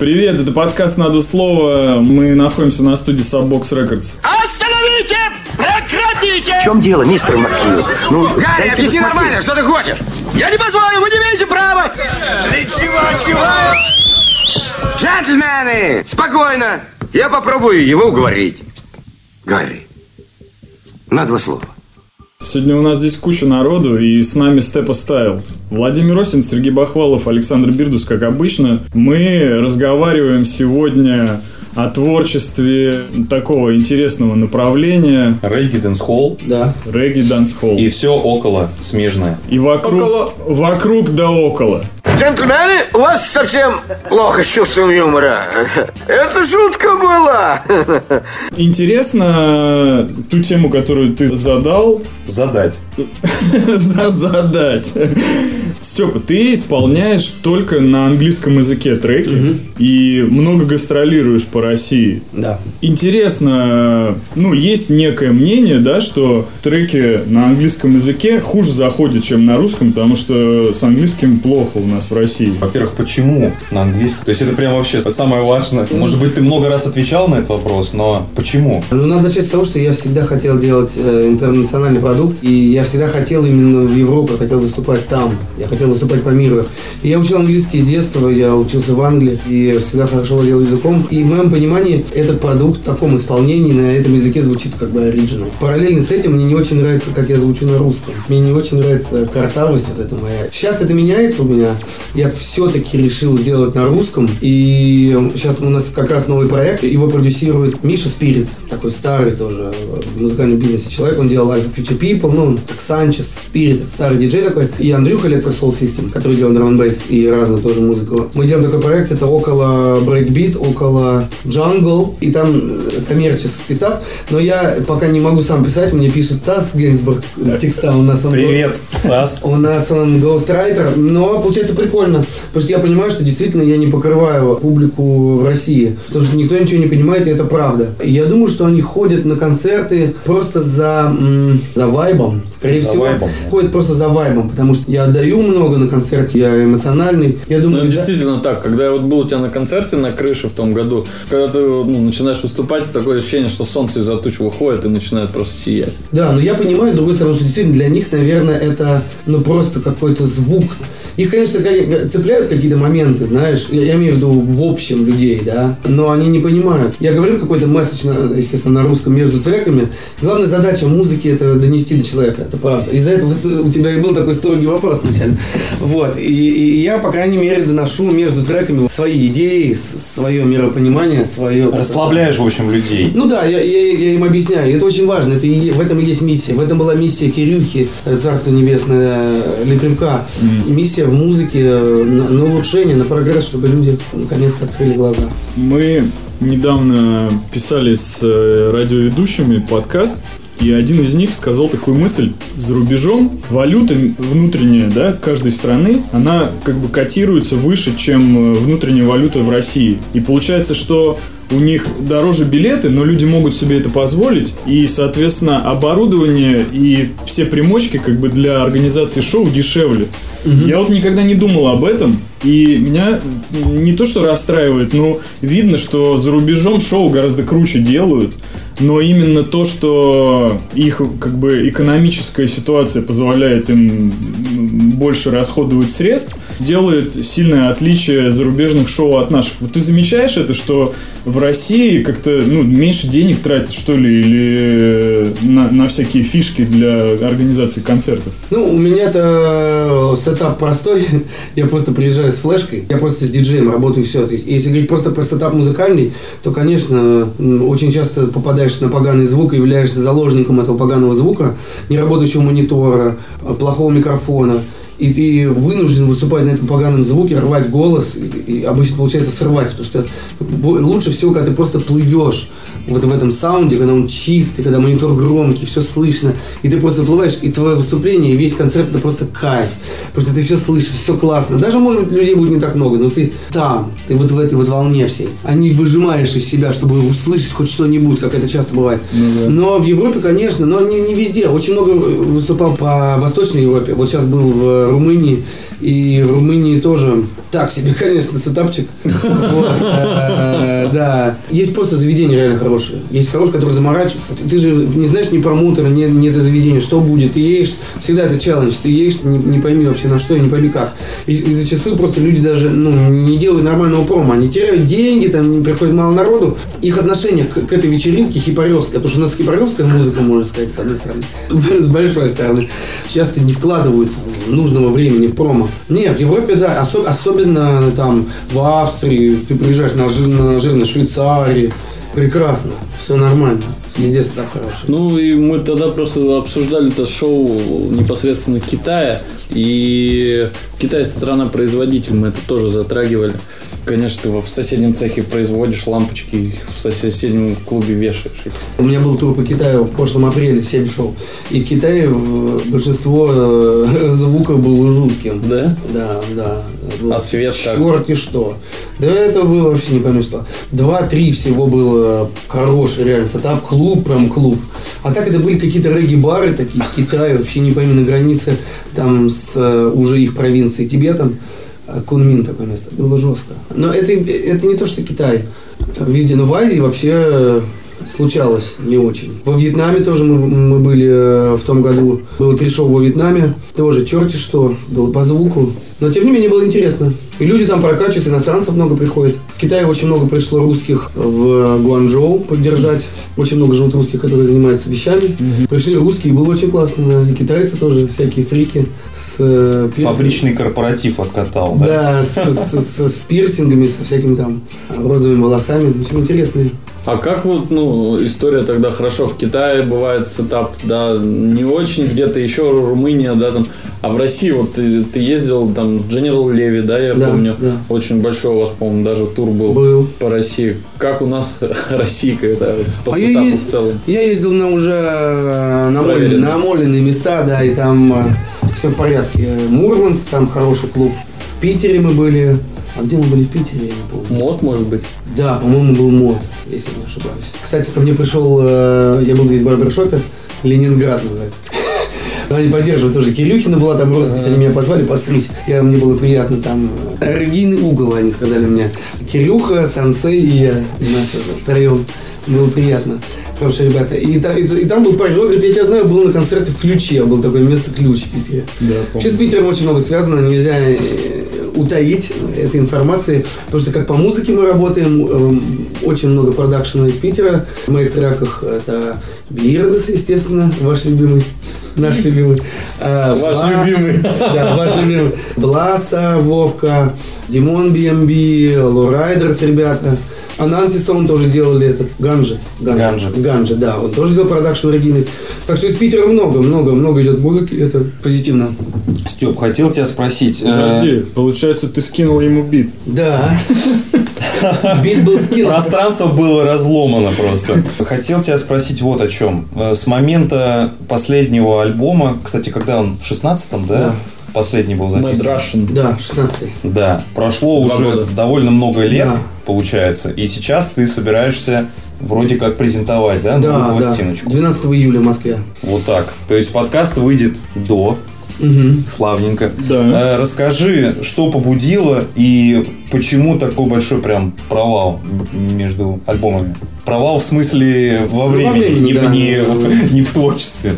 Привет, это подкаст «Надо слово». Мы находимся на студии Subbox Records. Остановите! Прекратите! В чем дело, мистер Маккью? Ну, Гарри, объясни нормально, что ты хочешь? Я не позволю, вы не имеете права! Для чего? Джентльмены, спокойно! Я попробую его уговорить. Гарри, на два слова. Сегодня у нас здесь куча народу, и с нами Степа Стайл. Владимир Осин, Сергей Бахвалов, Александр Бирдус, как обычно. Мы разговариваем сегодня о творчестве такого интересного направления Регги Дэнс-холл Да. регги дэнсхолл. и все около смежное. И вокруг, вокруг да около. Джентльмены, у вас совсем плохо с чувством юмора. Это шутка была. Интересно ту тему, которую ты задал, Задать. за- задать. Степа, ты исполняешь только на английском языке треки и много гастролируешь по России. Да. Интересно, ну, есть некое мнение, да, что треки на английском языке хуже заходят, чем на русском, потому что с английским плохо у нас в России. Во-первых, почему на английском? То есть это прям вообще самое важное. Может быть, ты много раз отвечал на этот вопрос, но почему? Ну, надо начать с того, что я всегда хотел делать э, интернациональный продукт, и я всегда хотел именно в Европу, хотел выступать там, я хотел выступать по миру. Я учил английский с детства, я учился в Англии, и всегда хорошо владел языком. И в моем понимании этот продукт в таком исполнении на этом языке звучит как бы оригинал. Параллельно с этим мне не очень нравится, как я звучу на русском. Мне не очень нравится картавость вот эта моя. Сейчас это меняется у меня. Я все-таки решил сделать на русском, и сейчас у нас как раз новый проект, его продюсирует Миша Спирит, такой старый тоже в музыкальном бизнесе человек, он делал Alfa Future People, ну, как Санчес, Спирит, старый диджей такой, и Андрюха Electro Soul System, который делал drum bass и разную тоже музыку. Мы делаем такой проект, это около брейкбит, около джангл, и там э, коммерческий stuff, но я пока не могу сам писать, мне пишет Тасс Гейнсбург текста, у нас он Привет, Стас. у нас он гоустрайтер, но получается прикольно, потому что я понимаю, что действительно я не покрываю публику в России, потому что никто ничего не понимает, и это правда. И я думаю, что они ходят на концерты просто за, за вайбом, скорее За всего. вайбом. Ходят просто за вайбом, потому что я отдаю много на концерте, я эмоциональный. Я Ну, думаю, за- действительно так. Когда я вот был у тебя на концерте на крыше в том году, когда ты ну, начинаешь выступать, такое ощущение, что солнце из-за туч выходит и начинает просто сиять. Да, но я понимаю, с другой стороны, что действительно для них, наверное, это ну просто какой-то звук. Их, конечно, цепляют какие-то моменты, знаешь, я, я имею в виду в общем людей, да, но они не понимают. Я говорю какой-то месседж, на- естественно, на русском между треками. Главная задача музыки это донести до человека, это правда. Из-за этого у тебя и был такой строгий вопрос вначале. Вот, и, и я, по крайней мере, доношу между треками свои идеи, свое миропонимание, свое... Расслабляешь, в общем, людей. Ну да, я, я, я им объясняю. Это очень важно. Это и в этом и есть миссия. В этом была миссия Кирюхи, э, Царство Небесное, Литрюка. И миссия в музыке э, на, на улучшение, на прогресс, чтобы люди наконец-то открыли глаза. Мы недавно писали с э, радиоведущими подкаст, и один из них сказал такую мысль. За рубежом валюта внутренняя, да, каждой страны, она как бы котируется выше, чем э, внутренняя валюта в России. И получается, что у них дороже билеты, но люди могут себе это позволить. И, соответственно, оборудование и все примочки как бы для организации шоу дешевле. Я вот никогда не думал об этом. И меня не то что расстраивает, но видно, что за рубежом шоу гораздо круче делают. Но именно то, что их как бы экономическая ситуация позволяет им больше расходовать средств, делает сильное отличие зарубежных шоу от наших. Вот ты замечаешь это, что в России как-то ну, меньше денег тратят, что ли, или на, на всякие фишки для организации концертов? Ну, у меня-то setup простой. Я просто приезжаю с флешкой. Я просто с диджеем работаю все. То есть, если говорить просто про setup музыкальный, то, конечно, очень часто попадаешь на поганый звук и являешься заложником этого поганого звука, неработающего монитора, э, плохого микрофона. И ты вынужден выступать на этом поганом звуке, рвать голос, и, и обычно получается срывать, потому что лучше всего, когда ты просто плывешь вот в этом саунде, когда он чистый, когда монитор громкий, все слышно, и ты просто плываешь, и твое выступление, и весь концерт это просто кайф, что ты все слышишь, все классно. Даже, может быть, людей будет не так много, но ты там, ты вот в этой вот волне всей. А не выжимаешь из себя, чтобы услышать хоть что-нибудь, как это часто бывает. Но в Европе, конечно, но не, не везде. Очень много выступал по Восточной Европе. Вот сейчас был в Румынии, и в Румынии тоже так себе, конечно, сетапчик. Э, Да. Есть просто заведения реально хорошие. Есть хорошие, которые заморачиваются. Ты- Ты же не знаешь ни промоутера, ни, ни это заведение, что будет. Ты едешь, всегда это челлендж. Ты едешь, не, не пойми вообще на что и не пойми как. И, и зачастую просто люди даже ну, не делают нормального промо. Они теряют деньги, там приходит мало народу. Их отношение к, к этой вечеринке хипаревское, потому что у нас хипаревская музыка, можно сказать, с одной стороны, с большой стороны, часто не вкладывают нужного времени в промо. Не, в Европе, да, осо- особенно там в Австрии, ты приезжаешь на, жир, на жирно Швейцарии, прекрасно, все нормально, везде так хороший. Ну и мы тогда просто обсуждали это шоу непосредственно Китая. И Китай страна-производитель, мы это тоже затрагивали. Конечно, ты в соседнем цехе производишь лампочки, и в соседнем клубе вешаешь их. У меня был тур по Китаю в прошлом апреле, 7 шоу. И в Китае э, большинство э, звука было жутким. Да? Да, да. Было А свет как? Черти что. Да это было вообще не пойми что. Два-три всего было хороший реально setup. Клуб, прям клуб. А так это были какие-то регги-бары такие в Китае, вообще не пойми, на границе там с э, уже их провинцией Тибетом. Кунмин такое место. Было жестко. Но это, это не то, что Китай. Везде. Но в Азии вообще случалось не очень. Во Вьетнаме тоже мы, мы были э, в том году. Было шоу во Вьетнаме. Тоже черти что. Было по звуку. Но тем не менее было интересно. И люди там прокачиваются, иностранцев много приходит. В Китае очень много пришло русских в Гуанчжоу поддержать. Очень много живут русских, которые занимаются вещами. Пришли русские, было очень классно. И китайцы тоже, всякие фрики с э. Фабричный корпоратив откатал, да? Да, с, с- с- с пирсингами, со всякими там розовыми волосами. Очень интересные. А как вот, ну, история тогда хорошо, в Китае бывает сетап, да, не очень, где-то еще Румыния, да, там, а в России вот ты, ты ездил, там, General Леви, да, я Да, помню, да. очень большой у вас, по-моему, даже тур был, Был. по России. Как у нас Россия, да, по А я, сетапу е- в целом? я ездил на уже э, намоленные, намоленные места, да, и там все в порядке. Мурманск, там хороший клуб. В Питере мы были. А где мы были в Питере, я не помню. Мод, может быть? Да, по-моему, был мод, если не ошибаюсь. Кстати, ко мне пришел, э, я был здесь в барбершопе, Ленинград называется. Они поддерживают тоже. Кирюхина была там роспись, они меня позвали постричь. Я, мне было приятно там. Оригийный угол, они сказали мне. Кирюха, Сансей и я. Наши втроем. Было приятно. Хорошие ребята. И, та- и, и там был парень, он говорит, я тебя знаю, был на концерте в Ключе, был такое место Ключ в Питере. Да, Вообще с Питером очень много связано, нельзя э, утаить этой информации, потому что как по музыке мы работаем, эм, очень много продакшена из Питера. В моих треках это Бирдес, естественно, ваш любимый, наш любимый. А, Ваш Ба- любимый. Да, ваш любимый. Бласта, Вовка, Димон BMB, Лорайдерс, ребята. А Нанси Сон тоже делали этот Ганжи. Ганжи. Ганжи, да. Он тоже делал продакшн оригинальный. Так что из Питера много, много, много идет музыки. Это позитивно. Степ, хотел тебя спросить. э, Подожди, получается, ты скинул ему бит. Да. Бит был скилл. Пространство было разломано просто. Хотел тебя спросить вот о чем. Э, С момента последнего альбома, кстати, когда он в 16-м, да? Да. Последний был Mad записан. Russian. Да, 16 Да, прошло Два уже года. довольно много лет, Да. получается. И сейчас ты собираешься вроде как презентовать, да, Да, новую да. пластиночку. 12 июля в Москве. Вот так. То есть подкаст выйдет до, Мгм. славненько. Да. Э, Расскажи, что побудило и почему такой большой прям провал между альбомами? Провал в смысле во во времени, времени, не, да. не- не в творчестве.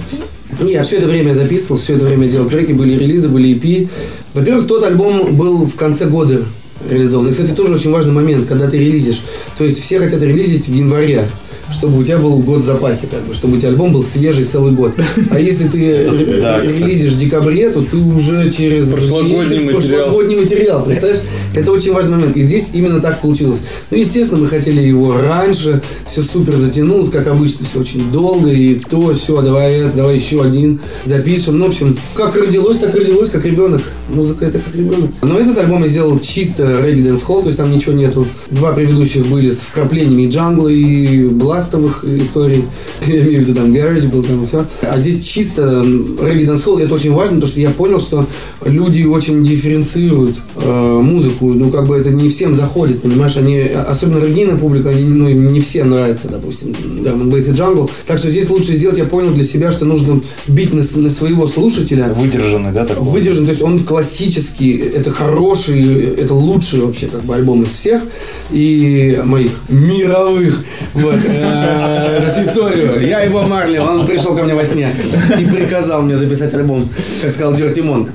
Не, я все это время записывал, все это время делал треки, были релизы, были EP. Во-первых, тот альбом был в конце года реализован. И, кстати, тоже очень важный момент, когда ты релизишь. То есть все хотят релизить в январе чтобы у тебя был год в запасе, как бы, чтобы у тебя альбом был свежий целый год. А если ты релизишь в декабре, то ты уже через Прошлогодний материал. прошлогодний материал, представляешь? Это очень важный момент. И здесь именно так получилось. Ну, естественно, мы хотели его раньше, все супер затянулось, как обычно, все очень долго, и то, все, давай это, давай еще один запишем. Ну, в общем, как родилось, так родилось, как ребенок. Музыка это как ребенок. Но этот альбом я сделал чисто Ready Dance Hall, то есть там ничего нету. Два предыдущих были с вкраплениями джангла, и бластера, трастовых историй. Я имею в виду там гараж был, там все. А здесь чисто регги дансхолл, и это очень важно, потому что я понял, что люди очень дифференцируют э, музыку. Ну, как бы это не всем заходит, понимаешь? Они, особенно реггийная публика, они, ну, не всем нравится, допустим, драм бейс и джангл. Так что здесь лучше сделать, я понял для себя, что нужно бить на, на своего слушателя. Выдержанный, да, такой? Выдержан, то есть он классический, это хороший, это лучший вообще как бы альбом из всех и моих мировых. Вот, э, всю историю. Я его Марли, он пришел ко мне во сне и приказал мне записать альбом, как сказал Дерти Монг.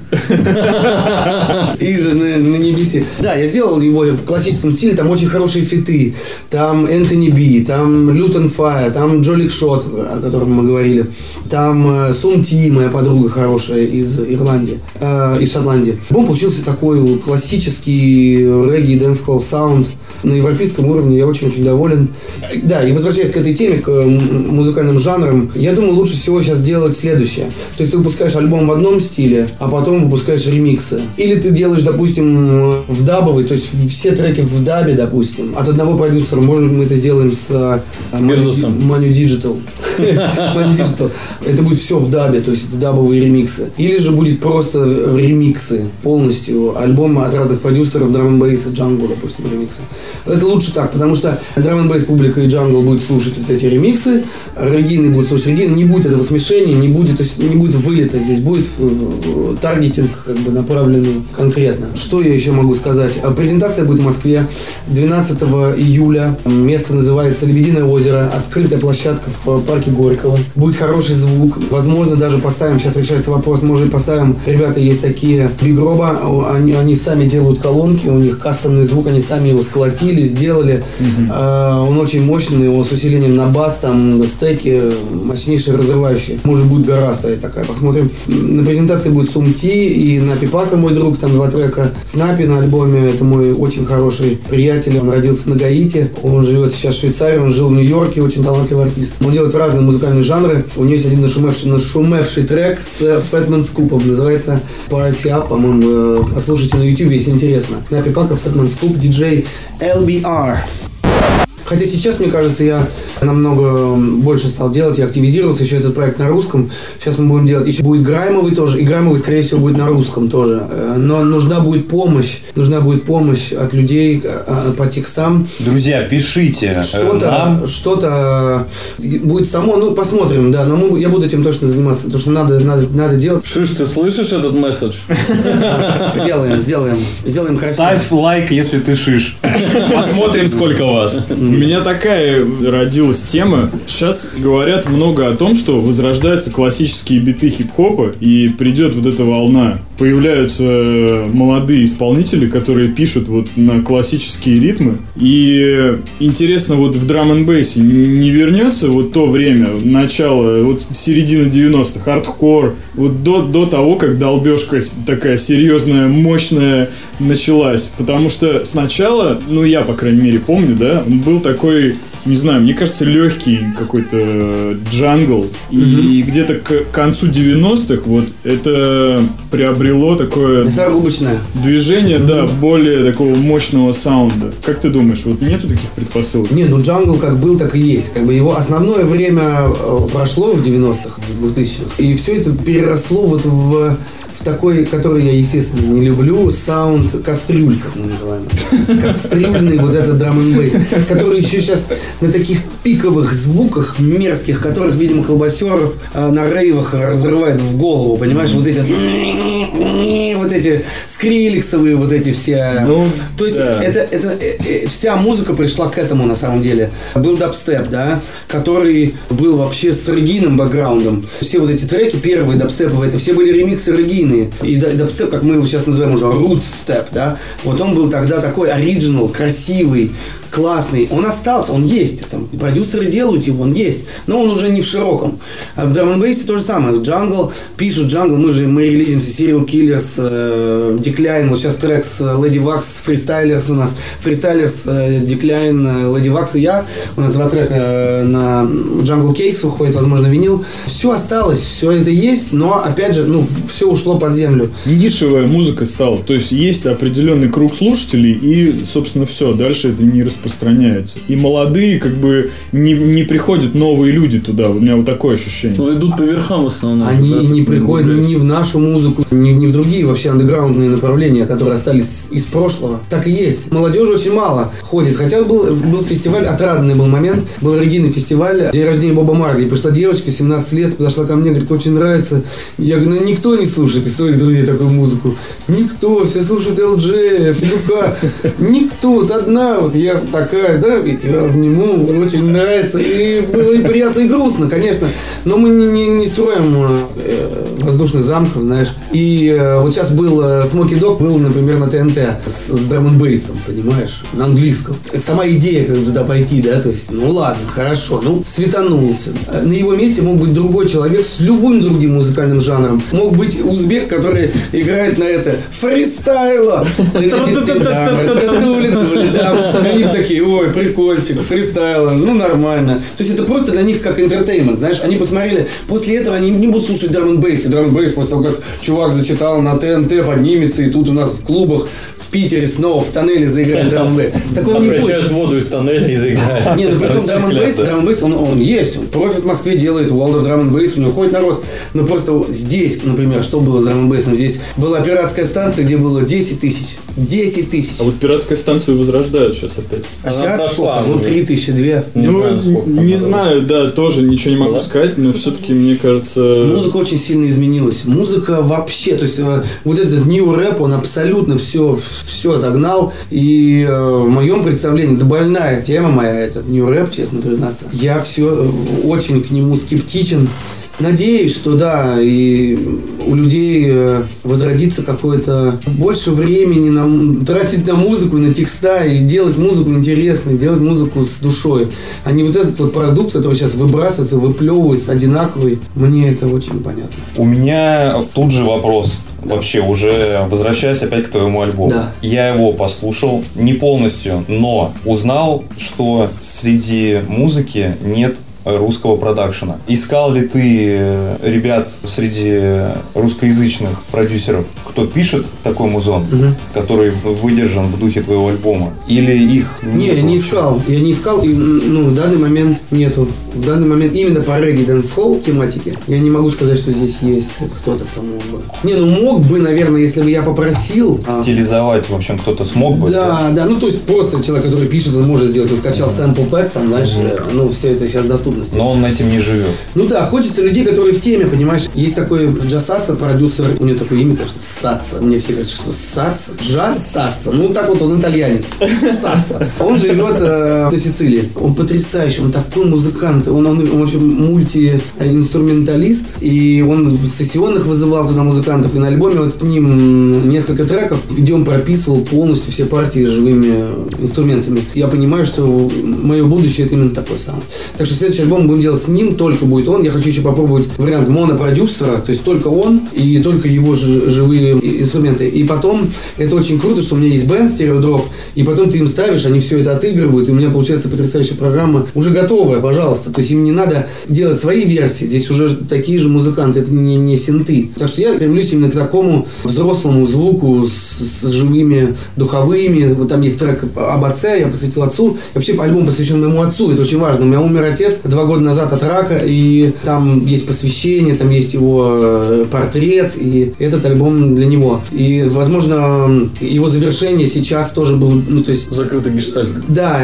И же на, на небесе. Да, я сделал его в классическом стиле, там очень хорошие фиты. Там Anthony B, там Lutan Fyah, там Joe Lickshot, о котором мы говорили. Там э, Soom T, моя подруга хорошая из Ирландии, э, из Шотландии. Альбом получился такой классический регги, дэнс-холл саунд на европейском уровне. Я очень-очень доволен. Да, и возвращаясь к этой теме, к м, музыкальным жанрам, я думаю, лучше всего сейчас делать следующее. То есть ты выпускаешь альбом в одном стиле, а потом выпускаешь ремиксы. Или ты делаешь, допустим, в дабовый, то есть все треки в дабе, допустим, от одного продюсера. Может, мы это сделаем с э. Manu Digital. Это будет все в дабе, то есть это дабовые ремиксы. Или же будет просто ремиксы полностью. Альбом от разных продюсеров, драм н и джангл, допустим, ремиксы. Это лучше так, потому что драм н публика и джангл будет слушать вот эти ремиксы, регийный будет слушать регийный, не будет этого смешения, не будет, то есть не будет вылета здесь, будет э, э, таргетинг как бы направленный конкретно. Что я еще могу сказать? А Презентация будет в Москве 12 июля. Место называется Лебединое озеро. Открытая площадка в парке Горького. Будет хороший звук. Возможно, даже поставим, сейчас решается вопрос, может поставим, ребята есть такие бигроба, они, они сами делают колонки, у них кастомный звук, они сами его сколотили, сделали. А, он очень мощный, с усилением на бас, там стеки, мощнейшие разрывающие. Может будет гора стоять такая, посмотрим. На презентации будет Сумти и на Пипака мой друг, там два трека. Снапи на альбоме, это мой очень хороший приятель, он родился на Гаити, он живет сейчас в Швейцарии, он жил в Нью-Йорке, очень талантливый артист. Он делает разные музыкальные жанры. У него есть один нашумевший, нашумевший трек с Фэтмен Скупом, называется Party Up, по-моему, э, послушайте на YouTube, если интересно. На Пипака, Фэтмен Скуп, диджей LBR. Хотя сейчас, мне кажется, я намного больше стал делать, я активизировался, еще этот проект на русском. Сейчас мы будем делать, еще будет Граймовый тоже, и Граймовый, скорее всего, будет на русском тоже. Э, Но нужна будет помощь, нужна будет помощь от людей э, по текстам. Друзья, пишите э, Что-то, нам. что-то будет само, ну, посмотрим, да, но мы, я буду этим точно заниматься, потому что надо, надо, надо делать. Шиш, ты слышишь этот месседж? Сделаем, сделаем, сделаем красиво. Ставь лайк, если ты шиш. Посмотрим, сколько вас. У меня такая родилась тема. Сейчас говорят много о том, что возрождаются классические биты хип-хопа, и придет вот эта волна. Появляются молодые исполнители, которые пишут вот на классические ритмы. И интересно, вот в драм н бейсе не вернется вот то время, начало, вот середина 90-х, хардкор, вот до, до того, как долбежка такая серьезная, мощная началась. Потому что сначала, ну я, по крайней мере, помню, да, был такой, не знаю, мне кажется, легкий какой-то джангл. И где-то к концу 90-х вот это приобрело такое Мясорубочная. движение, да, более такого мощного саунда. Как ты думаешь, вот нету таких предпосылок? Не, ну джангл как был, так и есть. Как бы его основное время э, прошло в 90-х, в 2000-х. И все это переросло вот в, в такой, который я, естественно, не люблю, саунд кастрюль, как мы называем. Кастрюльный вот этот драм н бейс, который еще сейчас на таких пиковых звуках мерзких, которых, видимо, колбасеров э, на рейвах разрывает в голову, понимаешь, вот эти вот эти скриликсовые вот эти все. Ну, То есть да. это, это э, э, вся музыка пришла к этому на самом деле. Был дабстеп, да, который был вообще с регийным бэкграундом. Все вот эти треки первые дабстеповые, это все были ремиксы регийные. И да- дабстеп, как мы его сейчас называем уже, рутстеп, да, вот он был тогда такой оригинал, красивый, классный. Он остался, он есть. Там, продюсеры делают его, он есть. Но он уже не в широком. А в драм то же самое. Джангл, пишут джангл, мы же мы релизимся Serial Killaz, э, Deekline, вот сейчас трек с Lady Waks, Freestylers у нас. Freestylers, э, Deekline, э, Lady Waks и я. У нас два трека э, на Jungle Cakes выходит, возможно, винил. Все осталось, все это есть, но опять же, ну, все ушло под землю. Нишевая музыка стала. То есть есть определенный круг слушателей, и, собственно, все. Дальше это не распространяется. Распространяется. И молодые, как бы, не, не приходят новые люди туда. У меня вот такое ощущение. Ну, идут по верхам в основном. Они Да, не приходят блядь. ни в нашу музыку, ни, ни в другие вообще андеграундные направления, которые остались из прошлого. Так и есть. Молодежи очень мало ходит. Хотя был, был фестиваль, отрадный был момент, был оригинальный фестиваль, день рождения Боба Марли. Пришла девочка, 17 лет, подошла ко мне, говорит, очень нравится. Я говорю, ну никто не слушает из своих друзей такую музыку. Никто, все слушают ЛДЖ, Филюка. Никто, вот одна, вот я такая, да, я тебя обниму, очень нравится. И было и приятно, и грустно, конечно. Но мы не, не, не строим э, воздушных замков, знаешь. И э, вот сейчас был Смоки Дог, был, например, на ТНТ с, с драм бейсом, понимаешь, на английском. Это сама идея, как туда пойти, да, то есть, ну ладно, хорошо, ну, светанулся. Э, На его месте мог быть другой человек с любым другим музыкальным жанром. Мог быть узбек, который играет на это фристайла. Они такие, ой, прикольчик, фристайла, ну нормально. То есть это просто для них как entertainment, знаешь, они посмотрели, после этого они не будут слушать драм бейс, и драм бейс после того, как чувак зачитал на ТНТ, поднимется, и тут у нас в клубах в Питере снова в тоннеле заиграет драм бейс. Такого не будет. Воду из тоннеля и заиграют. Не, ну при том драм бейс, драм бейс, он, он есть. Он, Profit в Москве делает, World of Drum Bass, у него ходит народ. Но просто здесь, например, что было с драм бейсом? Здесь была пиратская станция, где было 10 тысяч. 10 тысяч. А вот пиратскую станцию возрождают сейчас опять. А Она сейчас прошла сколько? Ну, уже. 3 тысячи, 2. Не ну, знаю, сколько там не было. знаю, да, тоже ничего не могу Да? сказать, но все-таки, мне кажется... Музыка очень сильно изменилась. Музыка вообще, то есть э, вот этот new рэп, он абсолютно все, все загнал. И э, в моем представлении, да больная тема моя, этот new рэп, честно признаться. Я все очень к нему скептичен. Надеюсь, что да, и у людей э, возродится какое-то больше времени на, тратить на музыку, на текста и делать музыку интересной, делать музыку с душой. А не вот этот вот продукт, который сейчас выбрасывается, выплевывается, одинаковый. Мне это очень непонятно. У меня тут же вопрос. Вообще, уже возвращаясь опять к твоему альбому. Да. Я его послушал не полностью, но узнал, что среди музыки нет русского продакшена. Искал ли ты э, ребят среди русскоязычных продюсеров, кто пишет такой музон, который выдержан в духе твоего альбома? Или их Не, я не искал. Я не искал, и ну, в данный момент нету. В данный момент именно по регги дэнс-холл тематике я не могу сказать, что здесь есть кто-то, кто мог бы. Не, ну мог бы, наверное, если бы я попросил. а, Стилизовать, в общем, кто-то смог бы. Да, да, ну то есть просто человек, который пишет, он может сделать, он скачал sample pack, там, знаешь, э, ну все это сейчас доступности. Но он этим не живет. Ну да, хочется людей, которые в теме, понимаешь. Есть такой Джасаца, продюсер, у него такое имя, конечно, Саца. Мне все говорят, что Саца, Джаз Саца. Ну так вот он итальянец. Саца. Он живет э, на Сицилии. Он потрясающий, он такой музыкант. Он, он, он вообще мультиинструменталист. И он сессионных вызывал туда музыкантов. И на альбоме вот с ним несколько треков, где он прописывал полностью все партии живыми инструментами. Я понимаю, что мое будущее это именно такой саунд. Так что следующий альбом будем делать с ним, только будет он. Я хочу еще попробовать вариант монопродюсера, то есть только он и только его жи- живые инструменты. И потом, это очень круто, что у меня есть бенд, стереодроп, и потом ты им ставишь, они все это отыгрывают, и у меня получается потрясающая программа, уже готовая, пожалуйста. То есть им не надо делать свои версии, здесь уже такие же музыканты, это не, не синты. Так что я стремлюсь именно к такому взрослому звуку с, с живыми духовыми. Вот там есть трек об отце, я посвятил отцу. И вообще альбом посвящен моему отцу, это очень важно. У меня умер отец два года назад от рака, и там есть посвящение, там есть его э, портрет, и этот альбом для него. И, возможно, его завершение сейчас тоже был, ну, то есть Закрытый гештальт. да,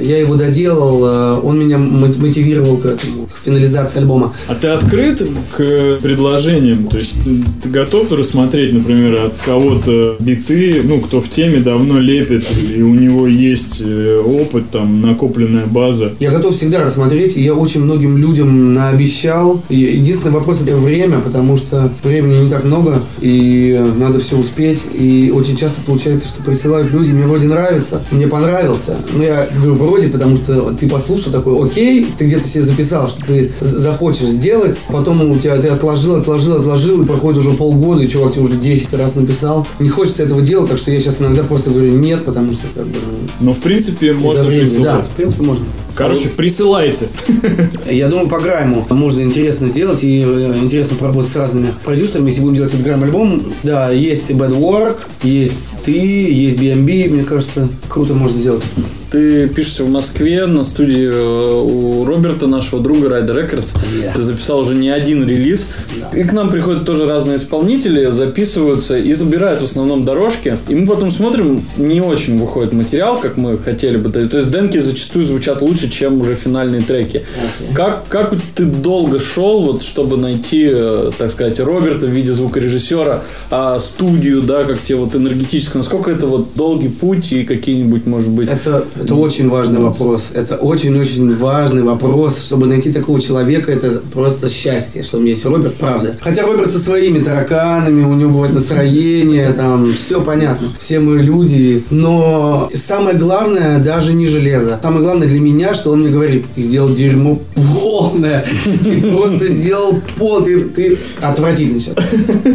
я его доделал, э, он меня мо- мотивировал к этому, к финализации альбома. А ты открыт к предложениям? То есть ты, ты готов рассмотреть, например, от кого-то биты, ну, кто в теме давно лепит, и у него есть э, опыт, там, накопленная база. Я готов всегда рассмотреть, и я очень многим людям наобещал. И Единственный вопрос это время, потому что времени не так много, и надо все успеть. И очень часто получается, что присылают люди, мне вроде нравится, мне понравился. Ну, я говорю вроде, потому что ты послушал такой, окей, ты где-то себе записал, что ты захочешь сделать, потом у тебя ты отложил, отложил, отложил, и проходит уже полгода, и чувак тебе уже 10 раз написал. Не хочется этого делать, так что я сейчас иногда просто говорю нет, потому что как бы ну, Но, в принципе, можно времени. Да, в принципе, можно. Короче, присылайте. Я думаю, по грайму можно интересно сделать и э, интересно поработать с разными продюсерами. Если будем делать этот грайм-альбом, да, есть Bad Work, есть ты, есть BMB, мне кажется, круто можно сделать. Ты пишешься в Москве на студии э, у Роберта, нашего друга Rider Records. Yeah. Ты записал уже не один релиз. И к нам приходят тоже разные исполнители, записываются и забирают в основном дорожки. И мы потом смотрим, не очень выходит материал, как мы хотели бы. То есть демки зачастую звучат лучше, чем уже финальные треки. Как, как ты долго шел, вот, чтобы найти, э, так сказать, Роберта в виде звукорежиссера, а студию, да, как тебе вот энергетически, насколько это вот долгий путь и какие-нибудь, может быть... Это, это очень важный вопрос. Это очень-очень важный вопрос. Чтобы найти такого человека, это просто счастье, что у меня есть Роберт, правда. Хотя Роберт со своими тараканами, у него бывает настроение, там, все понятно. Все мы люди. Но самое главное, даже не железо. Самое главное для меня, что он мне говорит, ты сделал дерьмо полное. Ты просто сделал пол. Ты, ты отвратительный сейчас.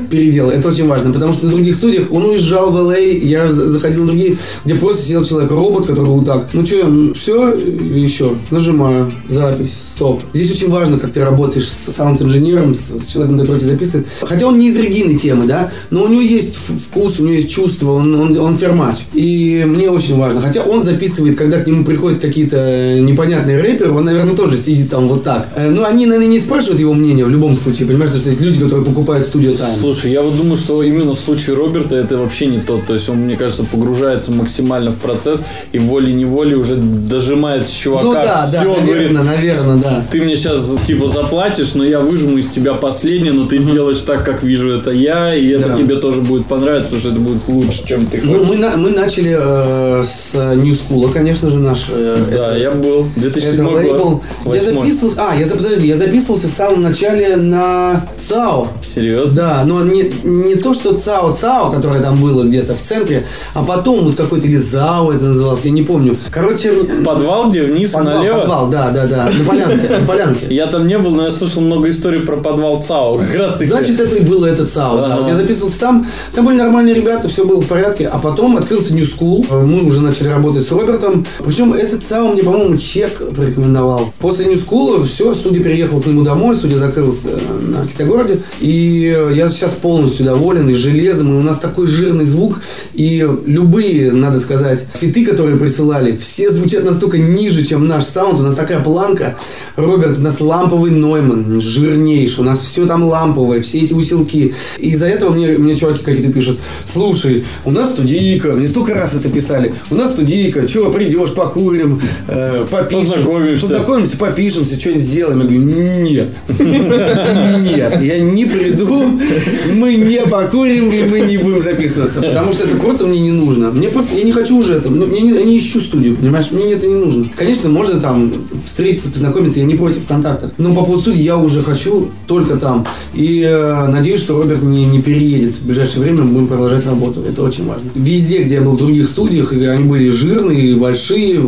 Переделал. Это очень важно. Потому что на других студиях он уезжал в LA, я за- заходил в другие, где просто сидел человек, робот, который вот так. Ну что, все, еще. Нажимаю. Запись. Стоп. Здесь очень важно, как ты работаешь с саунд-инженером, с, с человеком, который тебя записывает. Хотя он не из Регины темы, да, но у него есть вкус, у него есть чувство, он, он, он фермач. И мне очень важно. Хотя он записывает, когда к нему приходят какие-то непонятные рэперы, он, наверное, тоже сидит там вот так. Э, Но они, наверное, не спрашивают его мнения в любом случае, понимаешь, что есть люди, которые покупают студию Time. Слушай, я вот думаю, что именно в случае Роберта это вообще не тот. То есть он, мне кажется, погружается максимально в процесс и волей-неволей уже дожимает с чувака. Ну да, да, Всё, говорит, наверное, наверное, да. ты мне сейчас типа заплатишь, но я выжму из тебя последнее, но ты сделаешь так, как вижу это я, и это Да. тебе тоже будет понравиться, потому что это будет лучше, чем ты Ну, хочешь. мы, на- мы начали э, с New School, конечно же, наш... э, Да, это- я был. 2007 Это год. Я записывался. А, я подожди, я записывался в самом начале на ЦАО. Серьезно? Да, но не, не то, что ЦАО ЦАО, которое там было где-то в центре, а потом вот какой-то или ЗАО это называлось, я не помню. Короче, Подвал, где вниз подвал, налево? подвал, да, да, да, на полянке, на полянке. Я там не был, но я слышал много историй про подвал ЦАО. Как раз таки. Значит, это и было это ЦАО, да. Ага. Вот я записывался там, там были нормальные ребята, все было в порядке, а потом открылся New School, мы уже начали работать с Робертом, причем этот ЦАО мне, по-моему, чек порекомендовал. После New School все, студия переехала к нему домой, студия закрылась э, на Китогороде, и я сейчас полностью доволен и железом, и у нас такой жирный звук, и любые, надо сказать, фиты, которые присылали, все звучат настолько ниже, чем наш саунд, у нас такая планка, Роберт, у нас ламповый Нойман, жирнейший, у нас все там ламповое, все эти усилки, и из-за этого мне, мне чуваки какие-то пишут, слушай, у нас студийка, мне столько раз это писали, у нас студийка, чего придешь, покурим, э, попишем, Познакомимся. познакомимся, попишемся, что-нибудь сделаем. Я говорю, нет, нет, я не приду, мы не покурим и мы не будем записываться, потому что это просто мне не нужно. Мне просто, я не хочу уже это, ну, я не ищу студию, понимаешь, мне это не нужно. Конечно, можно там встретиться, познакомиться, я не против контактов, но по поводу студии я уже хочу только там. И э, надеюсь, что Роберт не, не переедет в ближайшее время, мы будем продолжать работу, это очень важно. Везде, где я был в других студиях, и они были жирные, большие,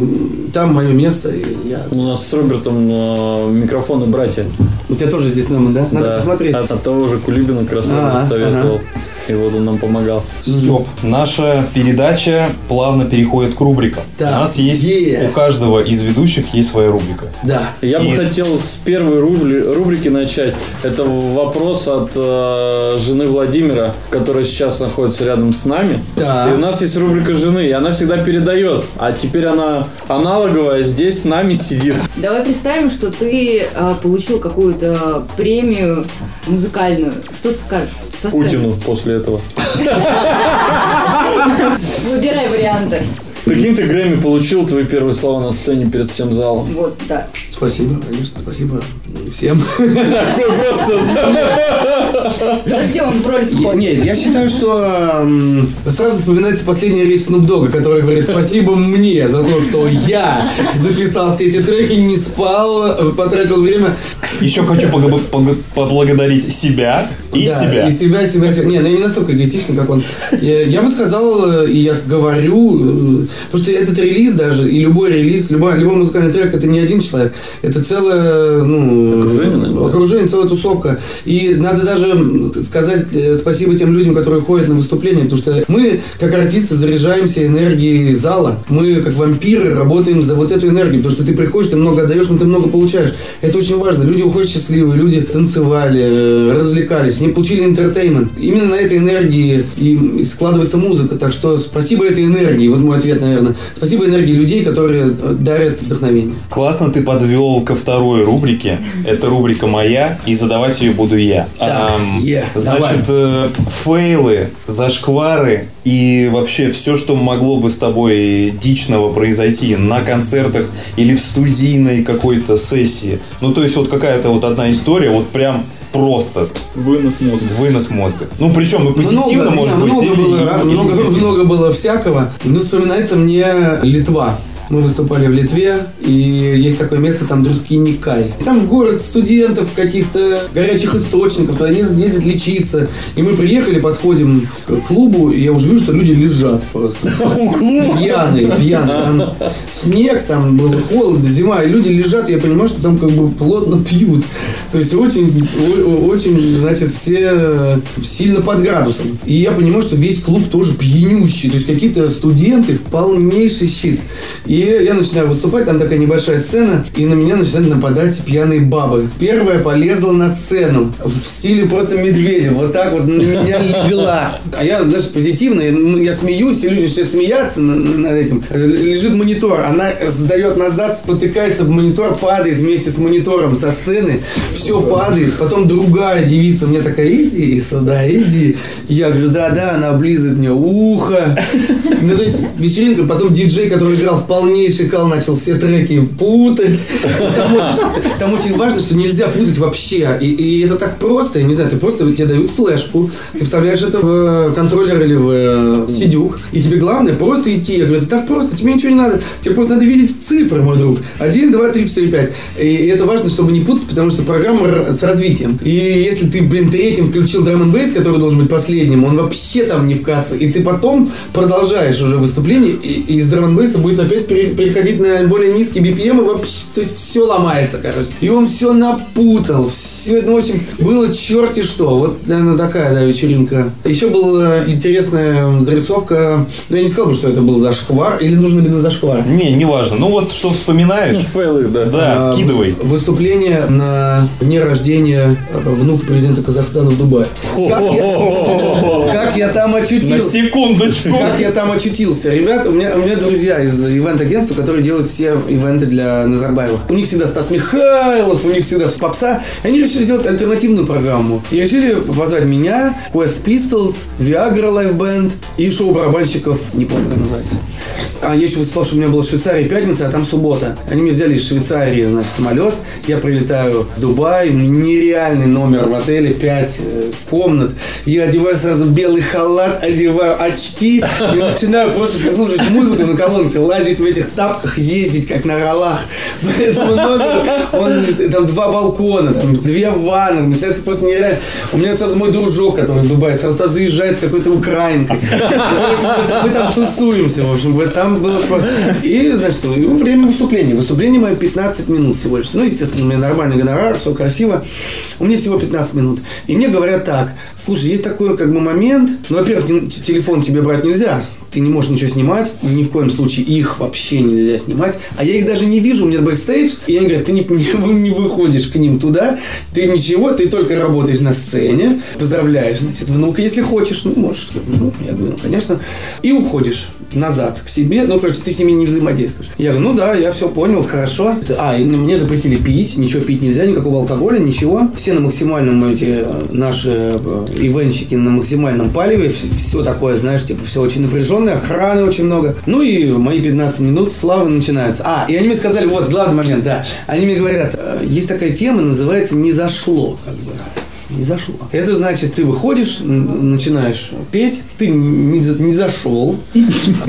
там мое место, и я... У нас с Робертом э, микрофоны братья. У тебя тоже здесь Нойман, да? Надо Да. посмотреть. От, от того же Кулибина как раз А, Роберт советовал. И вот он нам помогал. Степ, наша передача плавно переходит к рубрикам. Так, У нас есть, е. у каждого из ведущих есть своя рубрика. Да. Я бы И- хотел с первой рубри- рубрики начать. Это вопрос от э, жены Владимира, которая сейчас находится рядом с нами. Так. И у нас есть рубрика жены, и она всегда передает. А теперь она аналоговая, здесь с нами сидит. Давай представим, что ты а, получил какую-то премию музыкальную. Что ты скажешь? Со сцены. Путину после этого. Выбирай варианты. Прикинь, ты Грэмми получил твои первые слова на сцене перед всем залом. Вот, да. Спасибо, конечно, спасибо всем. Где он в входит? Нет, я считаю, что сразу вспоминается последняя речь Snoop Dogg, который говорит спасибо мне за то, что я записал все эти треки, не спал, э, потратил время. Еще хочу поблагодарить себя и Да, себя. И себя, себя, себя. Не, ну я не настолько эгоистичный, как он. Я, я бы сказал, э, и я говорю, э, потому что этот релиз даже, и любой релиз, любой, любой музыкальный трек, это не один человек, это целое, ну... Окружение, наверное. Окружение, целая тусовка. И надо даже сказать э, спасибо тем людям, которые ходят на выступления, потому что мы, как артисты, заряжаемся энергией зала. Мы, как вампиры, работаем за вот эту энергию, потому что ты приходишь, ты много отдаешь, но ты много получаешь. Это очень важно. Люди уходят счастливые, люди танцевали, э, развлекались, они получили entertainment. Именно на этой энергии и складывается музыка. Так что спасибо этой энергии. Вот мой ответ на наверное. Спасибо энергии людей, которые э, дарят вдохновение. Классно ты подвел ко второй рубрике. Это рубрика моя, и задавать ее буду я. Так, Ам, е, значит, э, фейлы, зашквары и вообще все, что могло бы с тобой дичного произойти на концертах или в студийной какой-то сессии. Ну, то есть, вот какая-то вот одна история, вот прям просто Вынос мозга. вынос мозга. Ну, причем и позитивно, много, может быть, много было, много, много было всякого. Ну, вспоминается мне Литва. Мы выступали в Литве, и есть такое место, там Друзкий Никай. Там город студентов, каких-то горячих источников, туда ездят, лечиться. И мы приехали, подходим к клубу, и я уже вижу, что люди лежат просто. Пьяные, пьяные. Там снег, там было холодно, зима, и люди лежат, и я понимаю, что там как бы плотно пьют. То есть очень, очень, значит, все сильно под градусом. И я понимаю, что весь клуб тоже пьянющий. То есть какие-то студенты в полнейший щит. И я начинаю выступать, там такая небольшая сцена, и на меня начинают нападать пьяные бабы. Первая полезла на сцену в стиле просто медведя. Вот так вот на меня легла. А я, знаешь, позитивно, я, ну, я смеюсь, и люди начинают смеяться на- на- над этим. Лежит монитор, она сдает назад, спотыкается в монитор, падает вместе с монитором со сцены, все падает. Потом другая девица мне такая, иди сюда, иди. Я говорю, да-да, она облизывает мне ухо. Ну, то есть вечеринка, потом диджей, который играл в полнейший кал, начал все треки путать. Там, очень- важно, что нельзя путать вообще. И, это так просто, я не знаю, ты просто тебе дают флешку, ты вставляешь это в э, контроллер или в э, сидюк, и тебе главное просто идти. Я говорю, это так просто, тебе ничего не надо, тебе просто надо видеть цифры, мой друг. Один, два, три, четыре, пять. И, и это важно, чтобы не путать, потому что программа с развитием. И если ты, блин, третьим включил драм н бейс, который должен быть последним, он вообще там не в кассе, и ты потом продолжаешь уже выступление, и, из драм н бейса будет опять переходить на более низкие BPM, и вообще, то есть все ломается, короче. И он все напутал, все, ну, в общем, было черти что. Вот, наверное, такая, да, вечеринка. Еще была интересная зарисовка, ну, я не сказал бы, что это был зашквар, или нужно именно зашквар. Не, неважно. Ну вот что вспоминаешь, Фейлы, да. да, А, вкидывай. Выступление на дне рождения внука президента Казахстана в Дубае. Как я, как я там На очутился? секундочку. Как я там очутился? Ребята, у меня, у меня друзья из ивент-агентства, которые делают все ивенты для Назарбаева. У них всегда Стас Михайлов, у них всегда попса. И они решили сделать альтернативную программу. И решили позвать меня, Quest Pistols, Viagra Live Band и шоу барабанщиков, не помню, как называется. А я еще выступал, что у меня была в Швейцарии пятница, а там суббота. Они меня взяли из Швейцарии, значит, самолет. Я прилетаю в Дубай, нереальный номер в отеле, 5 комнат. Я одеваю сразу белый халат, одеваю очки и начинаю просто слушать музыку на колонке, лазить в этих тапках, ездить как на роллах. По этому номеру он, там два балкона, там две ванны, начинается просто нереально. У меня сразу мой дружок, который в Дубае, сразу туда заезжает с какой-то украинкой. Мы там тусуемся, в общем, там было просто... И, значит, время выступления. Выступление мое 15 минут всего лишь. Ну, естественно, у меня нормальный гонорар, все красиво. У меня всего 15 минут. И мне говорят так, слушай, есть такой как бы момент, ну, во-первых, телефон тебе брать нельзя, ты не можешь ничего снимать, ни в коем случае их вообще нельзя снимать, а я их даже не вижу, у меня бэкстейдж, и они говорят, ты не, не, не выходишь к ним туда, ты ничего, ты только работаешь на сцене, поздравляешь, значит, внука, если хочешь, ну, можешь, ну, я говорю, ну, конечно, и уходишь назад к себе, ну, короче, ты с ними не взаимодействуешь. Я говорю, ну да, я все понял, хорошо. А, и мне запретили пить, ничего пить нельзя, никакого алкоголя, ничего. Все на максимальном, эти наши э, ивенщики на максимальном палеве, все такое, знаешь, типа, все очень напряженное, охраны очень много. Ну и мои 15 минут славы начинаются. А, и они мне сказали, вот, главный момент, да. Они мне говорят, э, есть такая тема, называется «Не зашло», как бы не зашло. Это значит, ты выходишь, начинаешь петь, ты не, не зашел,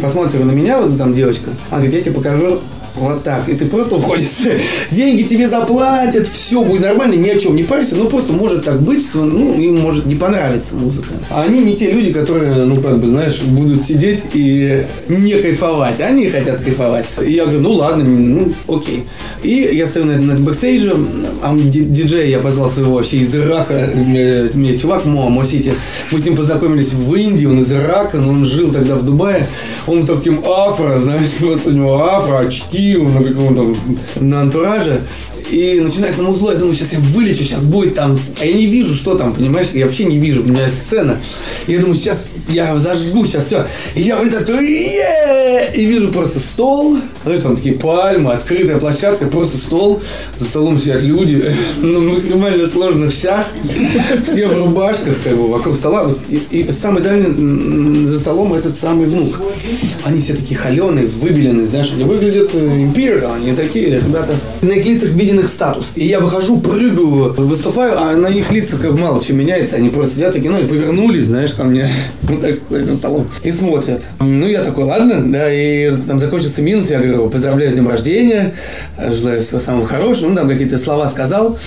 посмотрим на меня, вот там девочка, она говорит, я тебе покажу вот так. И ты просто уходишь. Деньги тебе заплатят, все будет нормально, ни о чем не парься. Ну, просто может так быть, что ну, им может не понравиться музыка. А они не те люди, которые, ну, как бы, знаешь, будут сидеть и не кайфовать. Они хотят кайфовать. И я говорю, ну, ладно, ну, окей. И я стою на, на бэкстейдже, а ди- диджея я позвал своего вообще из Ирака. Меня, у меня есть чувак, Мо, Mo City. Мы с ним познакомились в Индии, он из Ирака, но он жил тогда в Дубае. Он таким афро, знаешь, просто у него афро, очки, он на каком-то на антураже. И начинается музло, я думаю, сейчас я вылечу, сейчас будет там. А я не вижу, что там, понимаешь? Я вообще не вижу, у меня сцена. Я думаю, сейчас я зажгу, сейчас все. И я вот такой, «Е-е-е!» и вижу просто стол, знаешь, там такие пальмы, открытая площадка, просто стол. За столом сидят люди, ну, максимально сложных щах, все в рубашках, как бы, вокруг стола. И, и самый дальний за столом этот самый внук. Они все такие холеные, выбеленные, знаешь, они выглядят э, империал, они такие ребята. На их лицах виден их статус. И я выхожу, прыгаю, выступаю, а на их лицах как мало что меняется. Они просто сидят такие, ну, и повернулись, знаешь, ко мне, вот так, за столом, и смотрят. Ну, я такой, ладно, да, и там закончился минус, я говорю, поздравляю с днем рождения, желаю всего самого хорошего, ну, там какие-то слова сказал.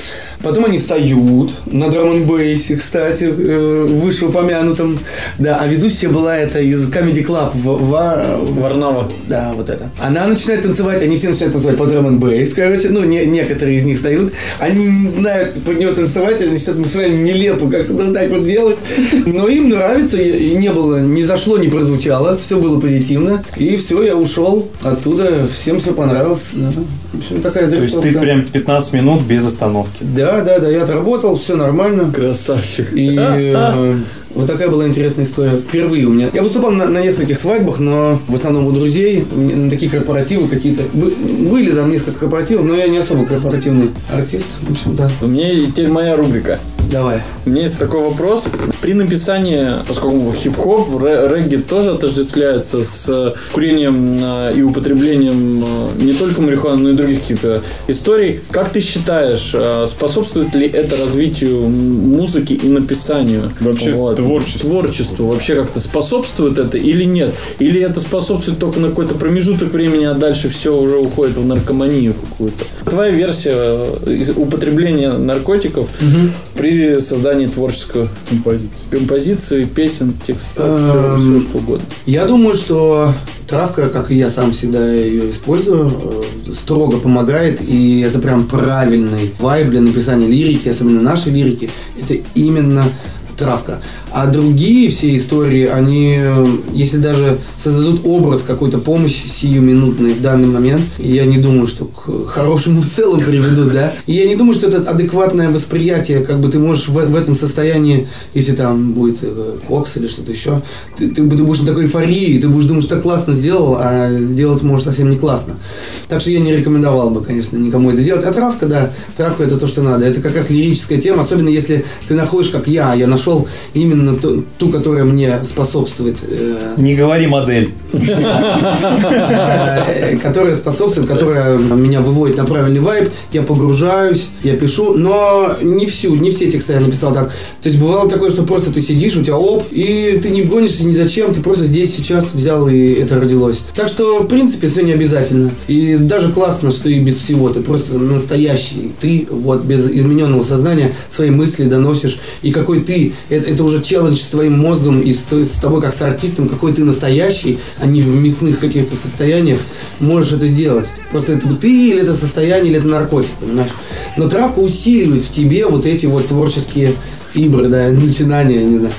Потом они встают на драм бейсе кстати, э, вышеупомянутом. Да, а ведущая была это из Comedy Club в, в, Варнава. да, вот это. Она начинает танцевать, они все начинают танцевать под драм бейс, короче. Ну, не, некоторые из них встают. Они не знают, как под него танцевать, они начинают максимально нелепо как вот так вот делать. Но им нравится, и не было, не зашло, не прозвучало, все было позитивно. И все, я ушел оттуда, всем все понравилось. Да. В общем, такая То есть ты прям 15 минут без остановки. Да, да, да, я отработал, все нормально. Красавчик. И э, вот такая была интересная история. Впервые у меня. Я выступал на, на нескольких свадьбах, но в основном у друзей, на такие корпоративы какие-то. Бы- Были там несколько корпоративов, но я не особо корпоративный артист. В общем, да. У меня теперь моя рубрика. Давай. У меня есть такой вопрос. При написании, поскольку хип-хоп, ре- регги тоже отождествляется с курением э, и употреблением э, не только марихуаны, но и других каких-то историй. Как ты считаешь, э, способствует ли это развитию музыки и написанию? Вообще творчеству. Творчеству вообще как-то способствует это или нет? Или это способствует только на какой-то промежуток времени, а дальше все уже уходит в наркоманию какую-то? Твоя версия э, употребления наркотиков при создании творческой Композиция. композиции, песен, текста, Эм, все, что угодно. Я думаю, что травка, как и я сам всегда ее использую, э, строго помогает, и это прям правильный вайб для написания лирики, особенно нашей лирики, это именно травка. А другие все истории, они, если даже создадут образ какой-то помощи сиюминутной в данный момент, я не думаю, что к хорошему в целом приведут, да. И я не думаю, что это адекватное восприятие, как бы ты можешь в, в этом состоянии, если там будет э, кокс или что-то еще, ты, ты, ты будешь на такой эйфории, ты будешь думать, что так классно сделал, а сделать можешь совсем не классно. Так что я не рекомендовал бы, конечно, никому это делать. А травка, да, травка это то, что надо. Это как раз лирическая тема, особенно если ты находишь, как я, я нашел именно ту, ту, которая мне способствует э, Не говори модель. э, которая способствует, которая меня выводит на правильный вайб, я погружаюсь, я пишу, но не всю, не все тексты я написал так. То есть бывало такое, что просто ты сидишь, у тебя оп, и ты не гонишься ни зачем, ты просто здесь сейчас взял и это родилось. Так что, в принципе, все не обязательно. И даже классно, что и без всего, ты просто настоящий, ты вот без измененного сознания свои мысли доносишь, и какой ты, это, это уже челлендж с твоим мозгом и с, с тобой как с артистом, какой ты настоящий, а не в мясных каких-то состояниях, можешь это сделать. Просто это ты или это состояние, или это наркотик, понимаешь? Но травка усиливает в тебе вот эти вот творческие фибры, да, начинания, не знаю.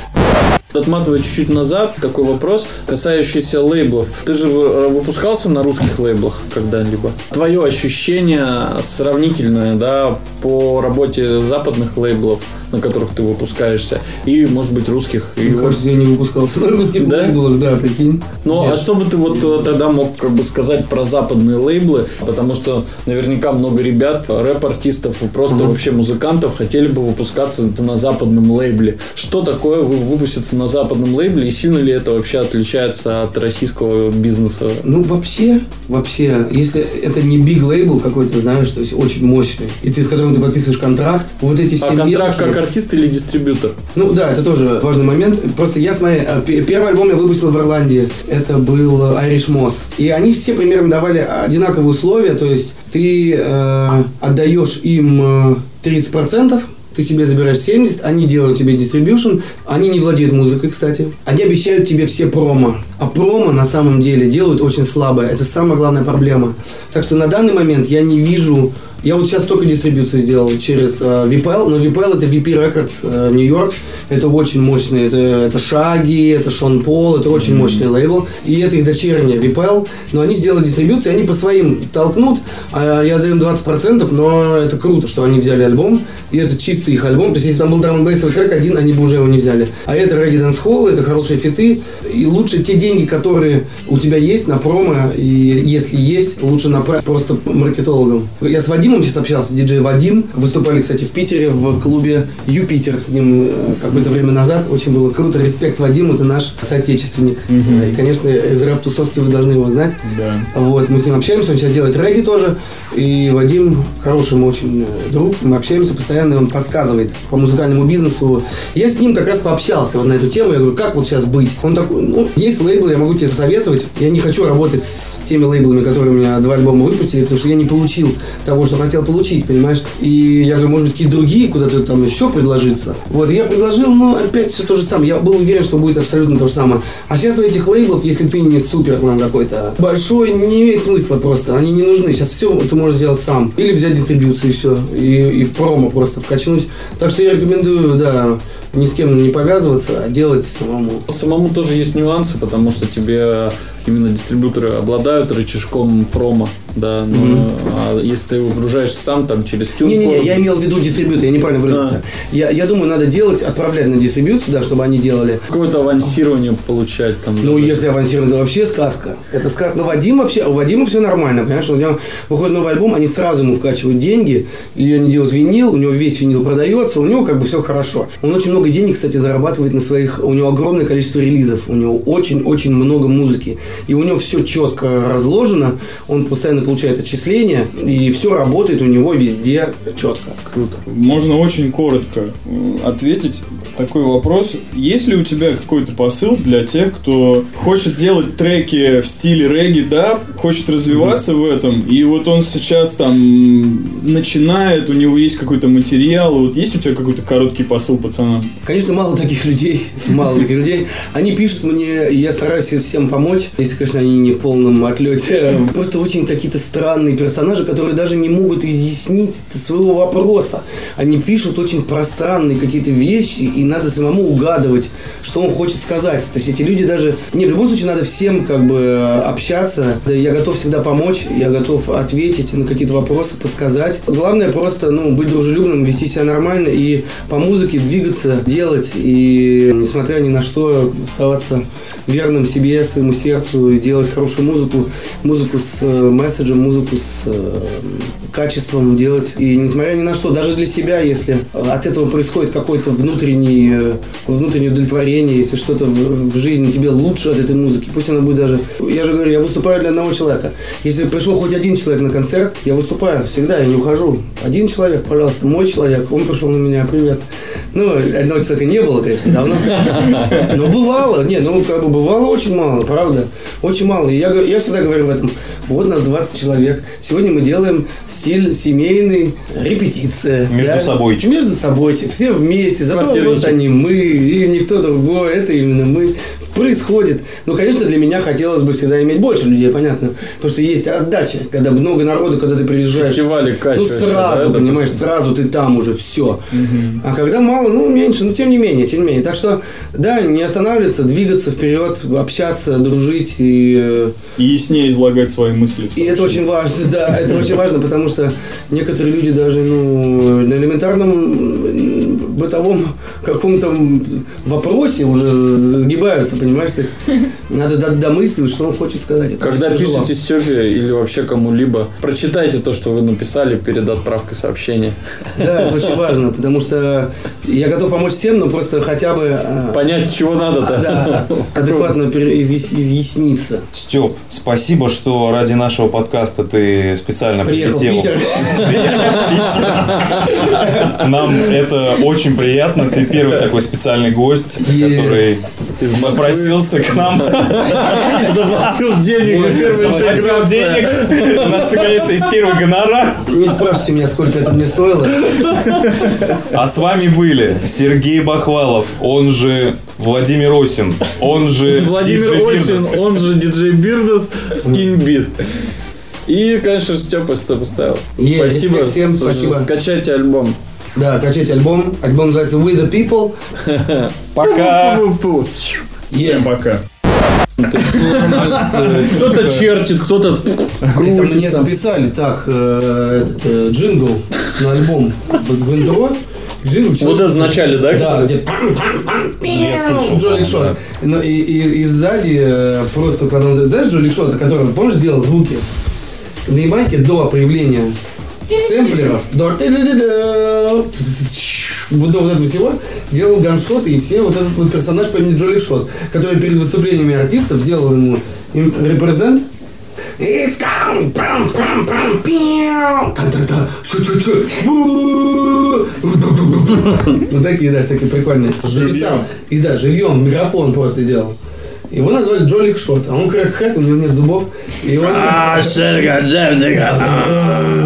Отматывая чуть-чуть назад, такой вопрос, касающийся лейблов. Ты же вы- выпускался на русских лейблах когда-либо? Твое ощущение сравнительное, да, по работе западных лейблов, на которых ты выпускаешься, и, может быть, русских. И Мне вот- кажется, я не выпускался на русских Да? лейблах, да, прикинь. Ну, Нет. а что бы ты вот э, тогда мог как бы сказать про западные лейблы? Потому что наверняка много ребят, рэп-артистов и просто вообще музыкантов хотели бы выпускаться на западном лейбле. Что такое вы- выпуститься на западном лейбле и сильно ли это вообще отличается от российского бизнеса? Ну, вообще, вообще, если это не биг лейбл какой-то, знаешь, то есть очень мощный, и ты с которым ты подписываешь контракт, вот эти все А контракт мелкие- как артист или дистрибьютор? Ну да, это тоже важный момент. Просто я, смотри, э, первый альбом я выпустил в Ирландии. Это был Irish Moss. И они все примерно давали одинаковые условия. То есть ты э, отдаешь им э, 30% ты себе забираешь 70, они делают тебе дистрибьюшн, они не владеют музыкой, кстати. Они обещают тебе все промо. А промо на самом деле делают очень слабое. Это самая главная проблема. Так что на данный момент я не вижу я вот сейчас только дистрибьюцию сделал через э, VPL, но VPL это VP Records э, Нью-Йорк. Это очень мощный, это, это Шаги, это Шон Пол, это очень мощный лейбл. И это их дочерняя VPL, но они сделали дистрибьюцию, они по своим толкнут, а я даю им 20%, но это круто, что они взяли альбом, и это чистый их альбом. То есть, если там был драм н трек один, они бы уже его не взяли. А это Reggae Dance Hall, это хорошие фиты, и лучше те деньги, которые у тебя есть на промо, и если есть, лучше направить просто маркетологам. Я с Вадимом Вадимом сейчас общался, диджей Вадим. Выступали, кстати, в Питере в клубе Юпитер с ним э, какое-то время назад. Очень было круто. Респект Вадиму, это наш соотечественник. Угу. И, конечно, из рэп-тусовки вы должны его знать. Да. Вот, мы с ним общаемся, он сейчас делает регги тоже. И Вадим хороший мой очень э, друг. Мы общаемся постоянно, он подсказывает по музыкальному бизнесу. Я с ним как раз пообщался вот на эту тему. Я говорю, как вот сейчас быть? Он такой, ну, есть лейблы, я могу тебе советовать. Я не хочу работать с теми лейблами, которые у меня два альбома выпустили, потому что я не получил того, что хотел получить, понимаешь? И я говорю, может быть, какие-то другие куда-то там еще предложиться. Вот, я предложил, но опять все то же самое. Я был уверен, что будет абсолютно то же самое. А сейчас у этих лейблов, если ты не супер там какой-то большой, не имеет смысла просто. Они не нужны. Сейчас все ты можешь сделать сам. Или взять дистрибьюцию и все. И, и в промо просто вкачнуть. Так что я рекомендую, да, ни с кем не повязываться, а делать самому. Самому тоже есть нюансы, потому что тебе именно дистрибьюторы обладают рычажком промо, да, но mm-hmm. а если ты выгружаешь сам там через тюнку... Не-не-не, я имел в виду дистрибьютор, я неправильно выразился. А. Я, я думаю, надо делать, отправлять на дистрибьюцию, да, чтобы они делали. Какое-то авансирование получать там. Ну, да, если авансирование, это вообще сказка. Это сказка. Но Вадим вообще, у Вадима все нормально, понимаешь, у него выходит новый альбом, они сразу ему вкачивают деньги, и они делают винил, у него весь винил продается, у него как бы все хорошо. Он очень много денег, кстати, зарабатывает на своих, у него огромное количество релизов, у него очень-очень много музыки и у него все четко разложено, он постоянно получает отчисления, и все работает у него везде четко. Круто. Можно очень коротко э, ответить такой вопрос. Есть ли у тебя какой-то посыл для тех, кто хочет делать треки в стиле регги, да, хочет развиваться mm-hmm. в этом, и вот он сейчас там начинает, у него есть какой-то материал, вот есть у тебя какой-то короткий посыл пацанам? Конечно, мало таких людей, мало таких людей. Они пишут мне, я стараюсь всем помочь, если, конечно, они не в полном отлете. Просто очень какие-то странные персонажи, которые даже не могут изъяснить своего вопроса. Они пишут очень пространные какие-то вещи, и надо самому угадывать, что он хочет сказать. То есть эти люди даже... Не, в любом случае надо всем как бы общаться. Да, я готов всегда помочь, я готов ответить на какие-то вопросы, подсказать. Главное просто, ну, быть дружелюбным, вести себя нормально и по музыке двигаться, делать. И несмотря ни на что, оставаться верным себе, своему сердцу и делать хорошую музыку, музыку с э, месседжем, музыку с э, качеством делать. И несмотря ни на что, даже для себя, если от этого происходит какой-то внутренний, э, внутреннее удовлетворение, если что-то в, в жизни тебе лучше от этой музыки, пусть она будет даже... Я же говорю, я выступаю для одного человека. Если пришел хоть один человек на концерт, я выступаю всегда, я не ухожу. Один человек, пожалуйста, мой человек, он пришел на меня, привет. Ну, одного человека не было, конечно, давно. Но бывало, не, ну, как бы бывало очень мало, правда. Очень мало. И я, я всегда говорю в этом, вот нас 20 человек. Сегодня мы делаем стиль семейный, репетиция. Между да? собой. Между собой. Все вместе. Зато вот они, мы, и никто другой. Это именно мы происходит. Ну, конечно, для меня хотелось бы всегда иметь больше людей, понятно. Потому что есть отдача, когда много народу, когда ты приезжаешь. Фестивали Ну, сразу, да, понимаешь, сразу ты там уже, все. Угу. А когда мало, ну, меньше, но тем не менее, тем не менее. Так что, да, не останавливаться, двигаться вперед, общаться, дружить и... Э, и яснее излагать свои мысли. И это очень важно, да, это очень важно, потому что некоторые люди даже, ну, на элементарном бытовом каком-то вопросе уже сгибаются, понимаешь? То есть надо домысливать, что он хочет сказать. Это Когда пишете Степе или вообще кому-либо, прочитайте то, что вы написали перед отправкой сообщения. Да, это очень важно, потому что я готов помочь всем, но просто хотя бы... А, Понять, чего надо-то. Да, адекватно изъясниться. Степ, спасибо, что ради нашего подкаста ты специально приехал в Питер. Нам это очень очень приятно. Ты первый такой специальный гость, И- который попросился к нам. Заплатил денег Заплатил денег. У нас наконец-то есть первый гонорар. Не спрашивайте меня, сколько это мне стоило. А с вами были Сергей Бахвалов, он же Владимир Осин, он же Владимир Осин, он же диджей Бирдос, скинбит. И, конечно, Степа что поставил. Е, спасибо. всем, спасибо. Скачайте альбом. Да, качать альбом. Альбом называется We the People. Пока. Всем пока. Кто-то чертит, кто-то Это мне записали так, э, этот э, джингл на альбом в, интро. Джингл, Вот это в начале, да? Да, где Joe Lickshot. Ну, И, и, и сзади э, просто, когда он, знаешь, Joe Lickshot, который, помнишь, делал звуки на ебаньке до появления сэмплеров, вот вот этого всего делал gunshot ы и все вот этот вот персонаж по имени Joe Lickshot, который перед выступлениями артистов делал ему репрезент It's coming, пам, пам, пам, пиу, та-та-та. Ну такие, да, всякие прикольные. Записал. И да, живьем, микрофон просто делал. Его назвали Джолик Шот, а он крэкхэт, у него нет зубов. И он... А,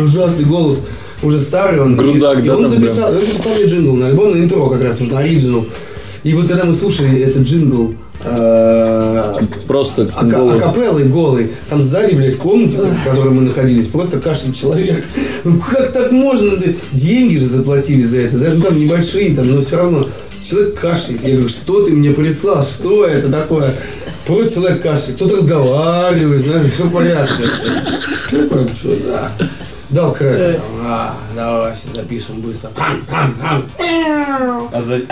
Ужасный голос. Уже старый он. Грудак, и да, он записал, он записал мне джингл на альбом, на интро как раз, уже на оригинал. И вот когда мы слушали этот джингл, э, Просто а, голый. акапеллой голый. Там сзади, блядь, в комнате, в которой мы находились, просто кашель человек. Ну как так можно? Деньги же заплатили за это. За это, ну, там небольшие, там, но все равно. Человек кашляет. Я говорю, что ты мне прислал? Что это такое? Просто человек кашляет. Кто-то разговаривает, знаешь, все в порядке. Ну, чё, да. Дал крэк. А, давай, сейчас запишем быстро. Пам, пам, пам. А за-.